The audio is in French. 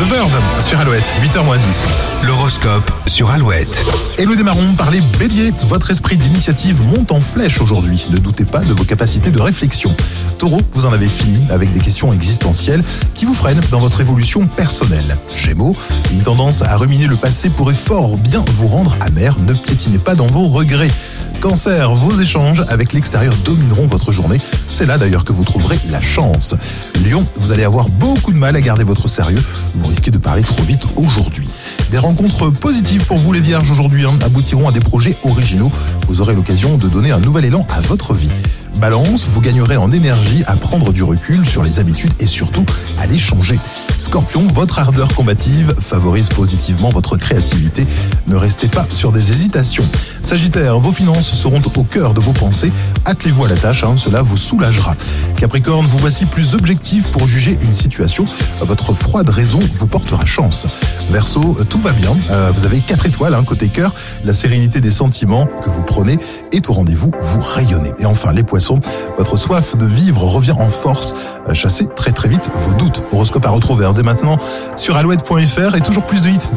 The Verve sur Alouette, 8h 10. L'horoscope sur Alouette. Et nous démarrons par les béliers. Votre esprit d'initiative monte en flèche aujourd'hui. Ne doutez pas de vos capacités de réflexion. Taureau, vous en avez fini avec des questions existentielles qui vous freinent dans votre évolution personnelle. Gémeaux, une tendance à ruminer le passé pourrait fort bien vous rendre amer. Ne piétinez pas dans vos regrets. Cancer, vos échanges avec l'extérieur domineront votre journée. C'est là d'ailleurs que vous trouverez la chance. Lion, vous allez avoir beaucoup de mal à garder votre sérieux. Vous risquez de parler trop vite aujourd'hui. Des rencontres positives pour vous les vierges aujourd'hui hein, aboutiront à des projets originaux. Vous aurez l'occasion de donner un nouvel élan à votre vie. Balance, vous gagnerez en énergie à prendre du recul sur les habitudes et surtout à les changer. Scorpion, votre ardeur combative favorise positivement votre créativité. Ne restez pas sur des hésitations. Sagittaire, vos finances seront au cœur de vos pensées. Attelez-vous à la tâche, hein, cela vous soulagera. Capricorne, vous voici plus objectif pour juger une situation. Votre froide raison vous portera chance. Verseau, tout va bien. Euh, vous avez 4 étoiles hein, côté cœur. La sérénité des sentiments que vous prenez est au rendez-vous. Vous rayonnez. Et enfin, les poissons, votre soif de vivre revient en force. Euh, Chassez très très vite vos doutes. Horoscope à retrouver hein, dès maintenant sur alouette.fr et toujours plus de hits.